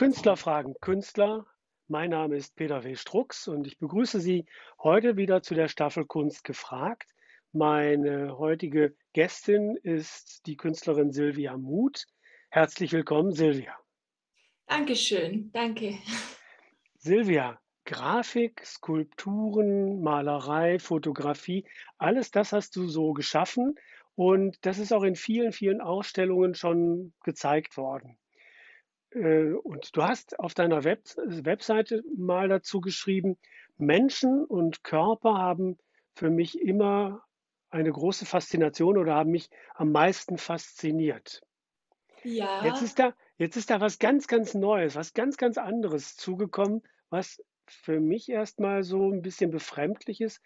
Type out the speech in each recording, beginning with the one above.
Künstler fragen Künstler. Mein Name ist Peter W. Strux und ich begrüße Sie heute wieder zu der Staffel Kunst gefragt. Meine heutige Gästin ist die Künstlerin Silvia Muth. Herzlich willkommen, Silvia. Dankeschön, danke. Silvia, Grafik, Skulpturen, Malerei, Fotografie, alles das hast du so geschaffen und das ist auch in vielen, vielen Ausstellungen schon gezeigt worden. Äh, und du hast auf deiner Web Webseite mal dazu geschrieben, Menschen und Körper haben für mich immer eine große Faszination oder haben mich am meisten fasziniert. Ja. Jetzt ist da, jetzt ist da was ganz, ganz Neues, was ganz, ganz anderes zugekommen, was für mich erstmal so ein bisschen befremdlich ist.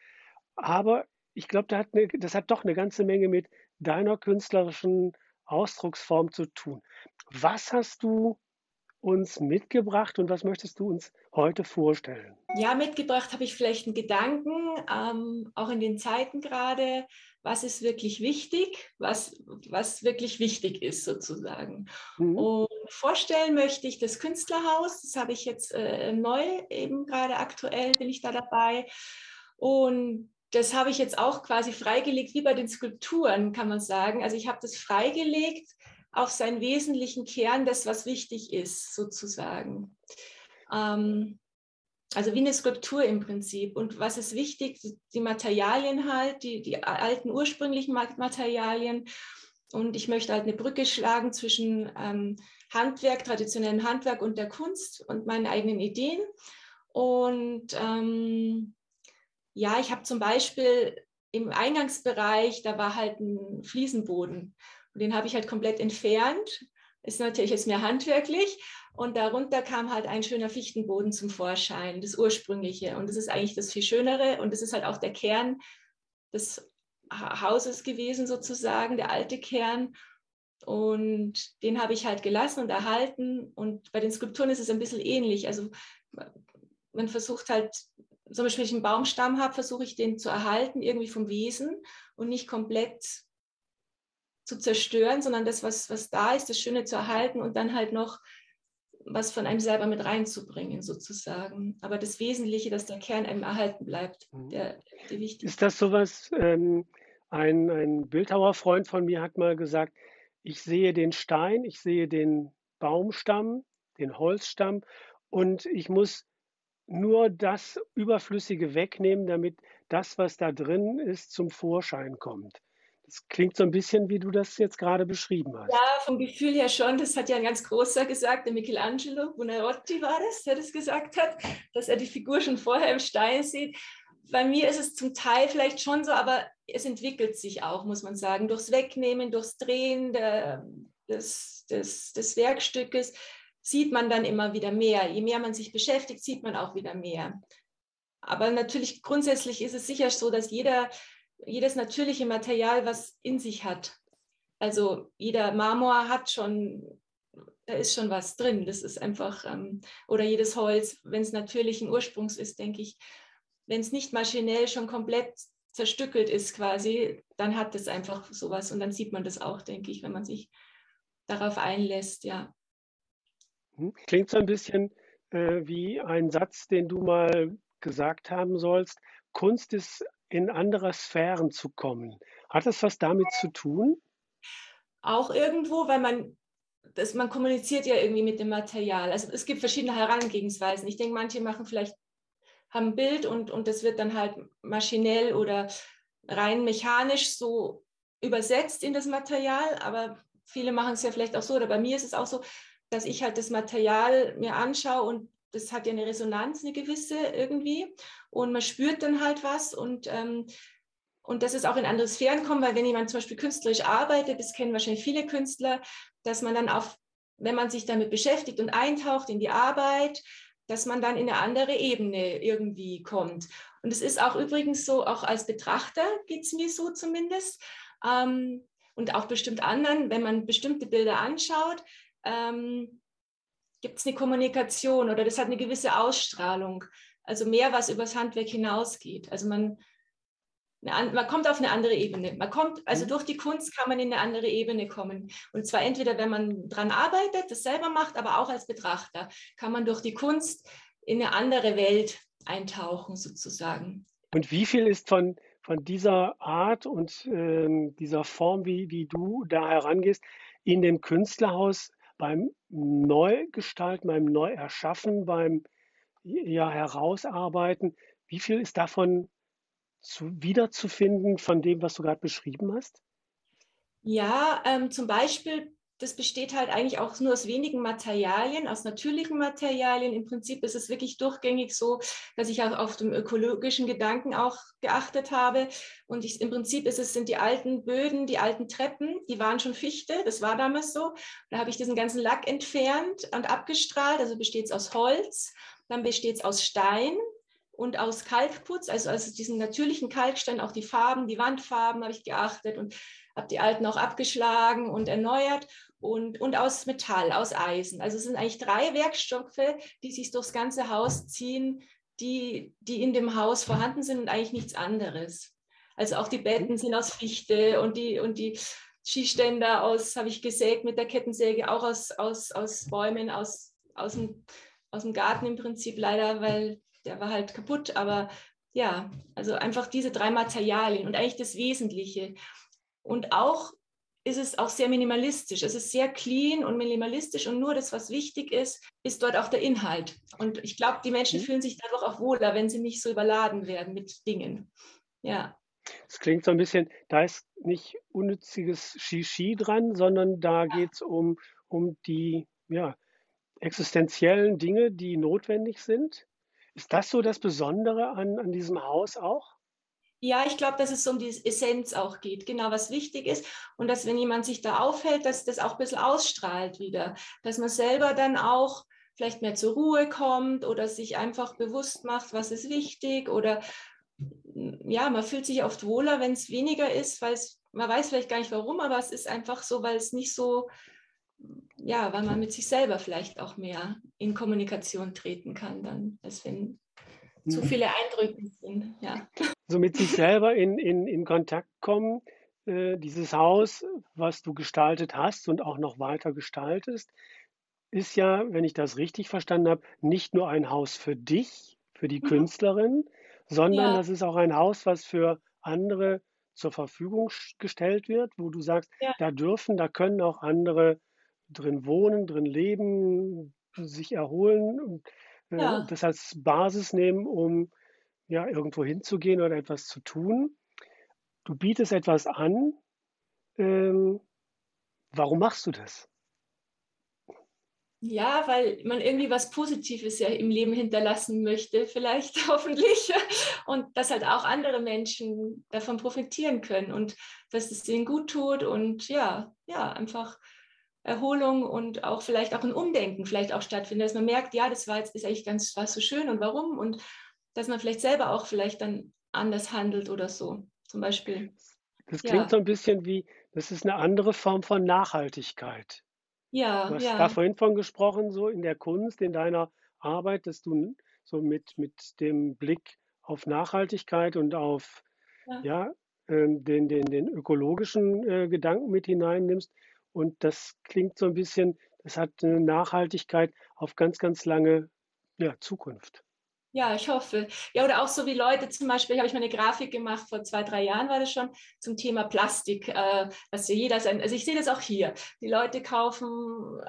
Aber ich glaube, da ne, das hat doch eine ganze Menge mit deiner künstlerischen Ausdrucksform zu tun. Was hast du uns mitgebracht und was möchtest du uns heute vorstellen? Ja, mitgebracht habe ich vielleicht einen Gedanken, ähm, auch in den Zeiten gerade, was ist wirklich wichtig, was, was wirklich wichtig ist sozusagen. Mhm. Und vorstellen möchte ich das Künstlerhaus, das habe ich jetzt äh, neu, eben gerade aktuell bin ich da dabei. Und das habe ich jetzt auch quasi freigelegt, wie bei den Skulpturen, kann man sagen. Also ich habe das freigelegt auf seinen wesentlichen Kern, das, was wichtig ist, sozusagen. Ähm, also wie eine Skulptur im Prinzip. Und was ist wichtig? Die Materialien halt, die, die alten ursprünglichen Materialien. Und ich möchte halt eine Brücke schlagen zwischen ähm, Handwerk, traditionellem Handwerk und der Kunst und meinen eigenen Ideen. Und ähm, ja, ich habe zum Beispiel im Eingangsbereich, da war halt ein Fliesenboden. Und den habe ich halt komplett entfernt. Ist natürlich jetzt mehr handwerklich. Und darunter kam halt ein schöner Fichtenboden zum Vorschein, das ursprüngliche. Und das ist eigentlich das viel Schönere. Und das ist halt auch der Kern des Hauses gewesen, sozusagen, der alte Kern. Und den habe ich halt gelassen und erhalten. Und bei den Skulpturen ist es ein bisschen ähnlich. Also man versucht halt, zum Beispiel, wenn ich einen Baumstamm habe, versuche ich den zu erhalten, irgendwie vom Wesen und nicht komplett zu zerstören, sondern das, was, was da ist, das Schöne zu erhalten und dann halt noch was von einem selber mit reinzubringen, sozusagen. Aber das Wesentliche, dass der Kern einem erhalten bleibt, mhm. der, der wichtig ist. das sowas, ähm, ein, ein Bildhauerfreund von mir hat mal gesagt, ich sehe den Stein, ich sehe den Baumstamm, den Holzstamm und ich muss nur das Überflüssige wegnehmen, damit das, was da drin ist, zum Vorschein kommt. Das klingt so ein bisschen, wie du das jetzt gerade beschrieben hast. Ja, vom Gefühl her schon. Das hat ja ein ganz großer gesagt, der Michelangelo Buonarroti war das, der das gesagt hat, dass er die Figur schon vorher im Stein sieht. Bei mir ist es zum Teil vielleicht schon so, aber es entwickelt sich auch, muss man sagen, durchs Wegnehmen, durchs Drehen der, des, des, des Werkstückes sieht man dann immer wieder mehr. Je mehr man sich beschäftigt, sieht man auch wieder mehr. Aber natürlich grundsätzlich ist es sicher so, dass jeder jedes natürliche Material, was in sich hat. Also jeder Marmor hat schon, da ist schon was drin. Das ist einfach, ähm, oder jedes Holz, wenn es natürlichen Ursprungs ist, denke ich, wenn es nicht maschinell schon komplett zerstückelt ist quasi, dann hat es einfach sowas und dann sieht man das auch, denke ich, wenn man sich darauf einlässt, ja. Hm, klingt so ein bisschen äh, wie ein Satz, den du mal gesagt haben sollst. Kunst ist in andere Sphären zu kommen. Hat das was damit zu tun? Auch irgendwo, weil man, das, man kommuniziert ja irgendwie mit dem Material. Also es gibt verschiedene Herangehensweisen. Ich denke, manche machen vielleicht, haben ein Bild und, und das wird dann halt maschinell oder rein mechanisch so übersetzt in das Material, aber viele machen es ja vielleicht auch so, oder bei mir ist es auch so, dass ich halt das Material mir anschaue und das hat ja eine Resonanz, eine gewisse irgendwie. Und man spürt dann halt was und, ähm, und dass es auch in andere Sphären kommt, weil wenn jemand zum Beispiel künstlerisch arbeitet, das kennen wahrscheinlich viele Künstler, dass man dann auf, wenn man sich damit beschäftigt und eintaucht in die Arbeit, dass man dann in eine andere Ebene irgendwie kommt. Und es ist auch übrigens so, auch als Betrachter geht es mir so zumindest. Ähm, und auch bestimmt anderen, wenn man bestimmte Bilder anschaut, ähm, gibt es eine Kommunikation oder das hat eine gewisse Ausstrahlung. Also mehr, was übers Handwerk hinausgeht. Also man, man kommt auf eine andere Ebene. Man kommt, also mhm. durch die Kunst kann man in eine andere Ebene kommen. Und zwar entweder, wenn man dran arbeitet, das selber macht, aber auch als Betrachter kann man durch die Kunst in eine andere Welt eintauchen, sozusagen. Und wie viel ist von, von dieser Art und äh, dieser Form, wie, wie du da herangehst, in dem Künstlerhaus beim Neugestalten, beim Neuerschaffen, beim ja, Herausarbeiten, wie viel ist davon zu, wiederzufinden von dem, was du gerade beschrieben hast? Ja, ähm, zum Beispiel, das besteht halt eigentlich auch nur aus wenigen Materialien, aus natürlichen Materialien. Im Prinzip ist es wirklich durchgängig so, dass ich auch auf den ökologischen Gedanken auch geachtet habe. Und ich, im Prinzip ist es, sind die alten Böden, die alten Treppen, die waren schon Fichte, das war damals so. Da habe ich diesen ganzen Lack entfernt und abgestrahlt, also besteht es aus Holz, dann besteht es aus Stein, und aus Kalkputz, also aus diesen natürlichen Kalkstein, auch die Farben, die Wandfarben habe ich geachtet und habe die alten auch abgeschlagen und erneuert und, und aus Metall, aus Eisen. Also es sind eigentlich drei Werkstoffe, die sich durchs ganze Haus ziehen, die, die in dem Haus vorhanden sind und eigentlich nichts anderes. Also auch die Betten sind aus Fichte und die, und die Skiständer aus, habe ich gesägt mit der Kettensäge, auch aus, aus, aus Bäumen, aus, aus, dem, aus dem Garten im Prinzip leider, weil der war halt kaputt, aber ja, also einfach diese drei Materialien und eigentlich das Wesentliche. Und auch ist es auch sehr minimalistisch. Es ist sehr clean und minimalistisch und nur das, was wichtig ist, ist dort auch der Inhalt. Und ich glaube, die Menschen mhm. fühlen sich dadurch auch wohler, wenn sie nicht so überladen werden mit Dingen. Ja. Es klingt so ein bisschen, da ist nicht unnütziges Shishi dran, sondern da ja. geht es um, um die ja, existenziellen Dinge, die notwendig sind. Ist das so das Besondere an, an diesem Haus auch? Ja, ich glaube, dass es um die Essenz auch geht, genau was wichtig ist. Und dass, wenn jemand sich da aufhält, dass das auch ein bisschen ausstrahlt wieder. Dass man selber dann auch vielleicht mehr zur Ruhe kommt oder sich einfach bewusst macht, was ist wichtig. Oder ja, man fühlt sich oft wohler, wenn es weniger ist, weil man weiß vielleicht gar nicht warum, aber es ist einfach so, weil es nicht so ja, weil man mit sich selber vielleicht auch mehr in Kommunikation treten kann, dann, als wenn mhm. zu viele Eindrücke sind. Ja. So mit sich selber in, in, in Kontakt kommen. Äh, dieses Haus, was du gestaltet hast und auch noch weiter gestaltest, ist ja, wenn ich das richtig verstanden habe, nicht nur ein Haus für dich, für die mhm. Künstlerin, sondern ja. das ist auch ein Haus, was für andere zur Verfügung gestellt wird, wo du sagst, ja. da dürfen, da können auch andere drin wohnen, drin leben, sich erholen und äh, ja. das als Basis nehmen, um ja irgendwo hinzugehen oder etwas zu tun. Du bietest etwas an. Ähm, warum machst du das? Ja, weil man irgendwie was Positives ja im Leben hinterlassen möchte, vielleicht hoffentlich. Und dass halt auch andere Menschen davon profitieren können und dass es ihnen gut tut und ja, ja, einfach Erholung und auch vielleicht auch ein Umdenken vielleicht auch stattfindet, dass man merkt, ja, das war jetzt ist eigentlich ganz was so schön und warum und dass man vielleicht selber auch vielleicht dann anders handelt oder so, zum Beispiel. Das klingt ja. so ein bisschen wie, das ist eine andere Form von Nachhaltigkeit. Ja, du hast ja. da vorhin von gesprochen, so in der Kunst, in deiner Arbeit, dass du so mit, mit dem Blick auf Nachhaltigkeit und auf ja. ja ähm, den, den, den ökologischen äh, Gedanken mit hineinnimmst. Und das klingt so ein bisschen, das hat eine Nachhaltigkeit auf ganz, ganz lange ja, Zukunft. Ja, ich hoffe. Ja, oder auch so wie Leute, zum Beispiel habe ich mal eine Grafik gemacht, vor zwei, drei Jahren war das schon, zum Thema Plastik, äh, dass jeder sein, also ich sehe das auch hier. Die Leute kaufen,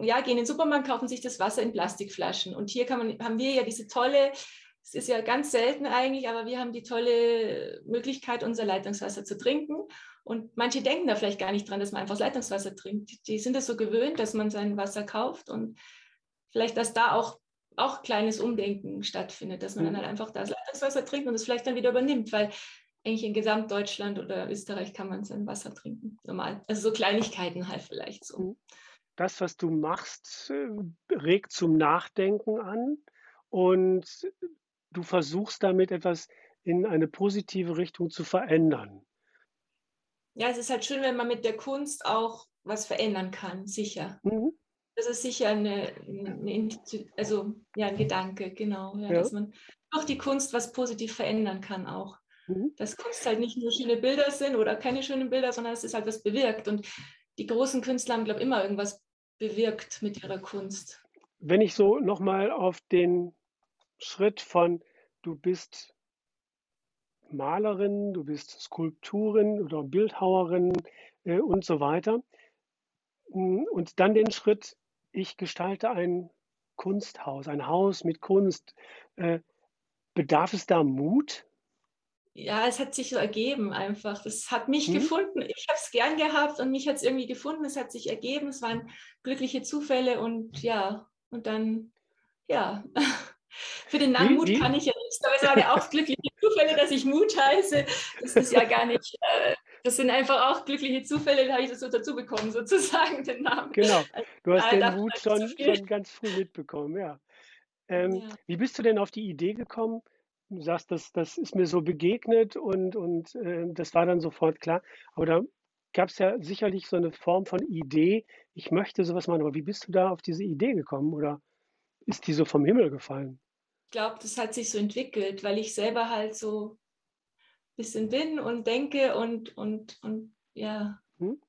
ja, gehen in den Supermarkt, kaufen sich das Wasser in Plastikflaschen. Und hier man, haben wir ja diese tolle, es ist ja ganz selten eigentlich, aber wir haben die tolle Möglichkeit, unser Leitungswasser zu trinken. Und manche denken da vielleicht gar nicht dran, dass man einfach Leitungswasser trinkt. Die sind es so gewöhnt, dass man sein Wasser kauft und vielleicht, dass da auch, auch kleines Umdenken stattfindet, dass man dann mhm. halt einfach das Leitungswasser trinkt und es vielleicht dann wieder übernimmt, weil eigentlich in Gesamtdeutschland oder Österreich kann man sein Wasser trinken, normal. Also so Kleinigkeiten halt vielleicht so. Mhm. Das, was du machst, äh, regt zum Nachdenken an und du versuchst damit etwas in eine positive Richtung zu verändern ja, es ist halt schön, wenn man mit der Kunst auch was verändern kann, sicher. Mhm. Das ist sicher eine, eine, also ja, ein Gedanke, genau, ja, ja. dass man durch die Kunst was positiv verändern kann auch. Mhm. Dass Kunst halt nicht nur schöne Bilder sind oder keine schönen Bilder, sondern dass es halt was bewirkt. Und die großen Künstler haben, glaube ich, immer irgendwas bewirkt mit ihrer Kunst. Wenn ich so nochmal auf den Schritt von du bist Malerin, du bist Skulpturin oder Bildhauerin äh, und so weiter. Hm, und dann den Schritt, ich gestalte ein Kunsthaus, ein Haus mit Kunst. Äh, bedarf es da Mut? Ja, es hat sich so ergeben einfach. Das hat mich hm? gefunden. Ich habe es gern gehabt und mich hat es irgendwie gefunden. Es hat sich ergeben. Es waren glückliche Zufälle und ja, und dann, ja. Für den Namen Mut kann ich ja nichts, aber es waren ja auch glückliche Zufälle, dass ich Mut heiße. Das ist ja gar nicht, äh, das sind einfach auch glückliche Zufälle, da habe ich das so dazu bekommen, sozusagen, den Namen. Genau, also, du hast den Mut schon, schon ganz früh mitbekommen, ja. Ähm, ja. Wie bist du denn auf die Idee gekommen? Du sagst, das, das ist mir so begegnet und, und äh, das war dann sofort klar. Aber da gab es ja sicherlich so eine Form von Idee, ich möchte sowas machen. Aber wie bist du da auf diese Idee gekommen oder ist die so vom Himmel gefallen? Ich glaube, das hat sich so entwickelt, weil ich selber halt so ein bisschen bin und denke und, und, und ja. Hm?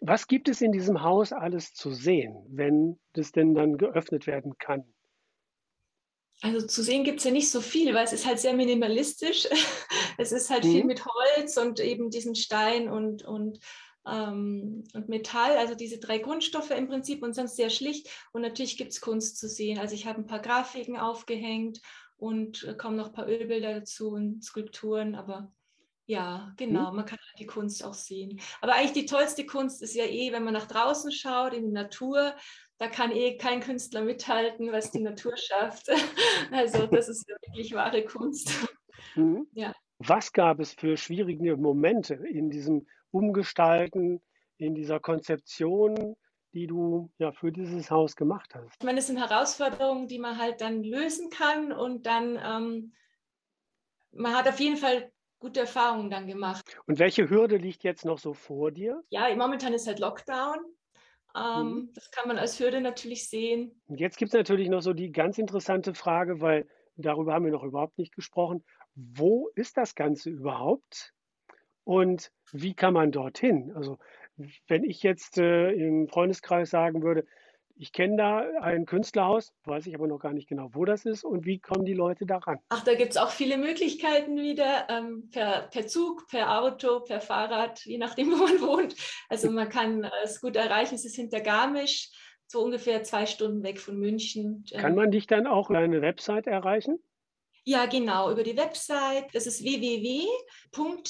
Was gibt es in diesem Haus alles zu sehen, wenn das denn dann geöffnet werden kann? Also zu sehen gibt es ja nicht so viel, weil es ist halt sehr minimalistisch. es ist halt mhm. viel mit Holz und eben diesen Stein und, und, ähm, und Metall, also diese drei Grundstoffe im Prinzip und sonst sehr schlicht. Und natürlich gibt es Kunst zu sehen. Also ich habe ein paar Grafiken aufgehängt und äh, kommen noch ein paar Ölbilder dazu und Skulpturen, aber ja, genau, mhm. man kann halt die Kunst auch sehen. Aber eigentlich die tollste Kunst ist ja eh, wenn man nach draußen schaut, in die Natur, da kann eh kein Künstler mithalten, was die Natur schafft. Also das ist wirklich wahre Kunst. Mhm. Ja. Was gab es für schwierige Momente in diesem Umgestalten, in dieser Konzeption, die du ja für dieses Haus gemacht hast? Ich meine, es sind Herausforderungen, die man halt dann lösen kann und dann, ähm, man hat auf jeden Fall gute Erfahrungen dann gemacht. Und welche Hürde liegt jetzt noch so vor dir? Ja, momentan ist halt Lockdown. Ähm, mhm. Das kann man als Hürde natürlich sehen. Und jetzt gibt es natürlich noch so die ganz interessante Frage, weil darüber haben wir noch überhaupt nicht gesprochen. Wo ist das Ganze überhaupt? Und wie kann man dorthin? Also wenn ich jetzt äh, im Freundeskreis sagen würde, ich kenne da ein Künstlerhaus, weiß ich aber noch gar nicht genau, wo das ist und wie kommen die Leute daran. Ach, da gibt es auch viele Möglichkeiten wieder, ähm, per, per Zug, per Auto, per Fahrrad, je nachdem, wo man wohnt. Also man kann es gut erreichen, es ist hinter Garmisch, so ungefähr zwei Stunden weg von München. Kann man dich dann auch über eine Website erreichen? Ja, genau, über die Website. Das ist www.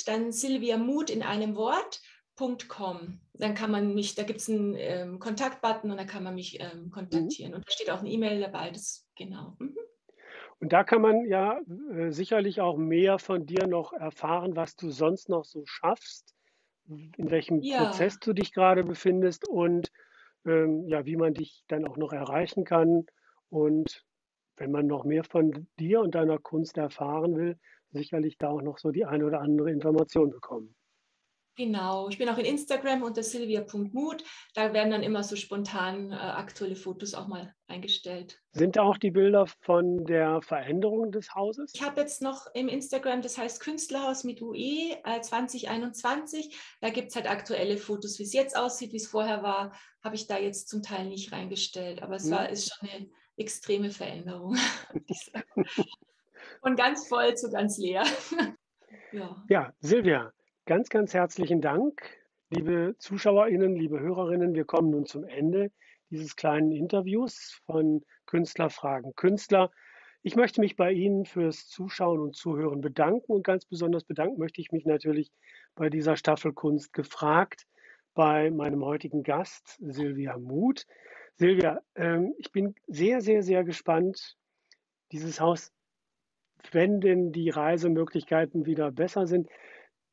dann Silvia Mut in einem Wort Com. Dann kann man mich, da gibt es einen ähm, Kontaktbutton und dann kann man mich ähm, kontaktieren. Mhm. Und da steht auch eine E-Mail dabei, das genau. Mhm. Und da kann man ja äh, sicherlich auch mehr von dir noch erfahren, was du sonst noch so schaffst, in welchem ja. Prozess du dich gerade befindest und ähm, ja, wie man dich dann auch noch erreichen kann. Und wenn man noch mehr von dir und deiner Kunst erfahren will, sicherlich da auch noch so die eine oder andere Information bekommen. Genau, ich bin auch in Instagram unter silvia.mut. Da werden dann immer so spontan äh, aktuelle Fotos auch mal eingestellt. Sind da auch die Bilder von der Veränderung des Hauses? Ich habe jetzt noch im Instagram, das heißt Künstlerhaus mit UE äh, 2021. Da gibt es halt aktuelle Fotos, wie es jetzt aussieht, wie es vorher war, habe ich da jetzt zum Teil nicht reingestellt. Aber es hm. war, ist schon eine extreme Veränderung. Von ganz voll zu ganz leer. ja. ja, Silvia, Ganz, ganz herzlichen Dank, liebe ZuschauerInnen, liebe Hörerinnen. Wir kommen nun zum Ende dieses kleinen Interviews von Künstlerfragen Künstler. Ich möchte mich bei Ihnen fürs Zuschauen und Zuhören bedanken und ganz besonders bedanken möchte ich mich natürlich bei dieser Staffel Kunst gefragt bei meinem heutigen Gast Silvia Muth. Silvia, ähm, ich bin sehr, sehr, sehr gespannt, dieses Haus, wenn denn die Reisemöglichkeiten wieder besser sind,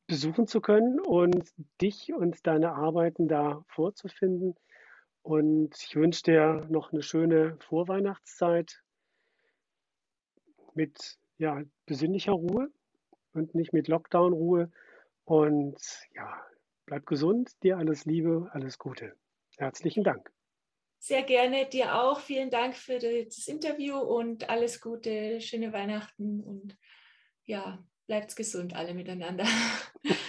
besuchen zu können und dich und deine Arbeiten da vorzufinden. Und ich wünsche dir noch eine schöne Vorweihnachtszeit mit ja, besinnlicher Ruhe und nicht mit Lockdown-Ruhe. Und ja, bleib gesund, dir alles Liebe, alles Gute. Herzlichen Dank. Sehr gerne, dir auch. Vielen Dank für das Interview und alles Gute, schöne Weihnachten und ja, bleibt gesund alle miteinander.